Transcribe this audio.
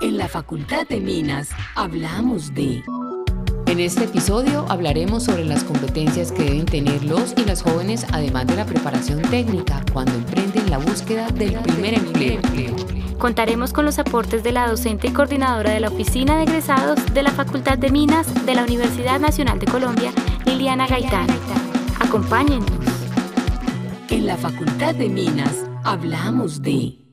En la Facultad de Minas hablamos de... En este episodio hablaremos sobre las competencias que deben tener los y las jóvenes, además de la preparación técnica, cuando emprenden la búsqueda del primer empleo. Contaremos con los aportes de la docente y coordinadora de la Oficina de Egresados de la Facultad de Minas de la Universidad Nacional de Colombia, Liliana Gaitán. Acompáñennos. En la Facultad de Minas hablamos de...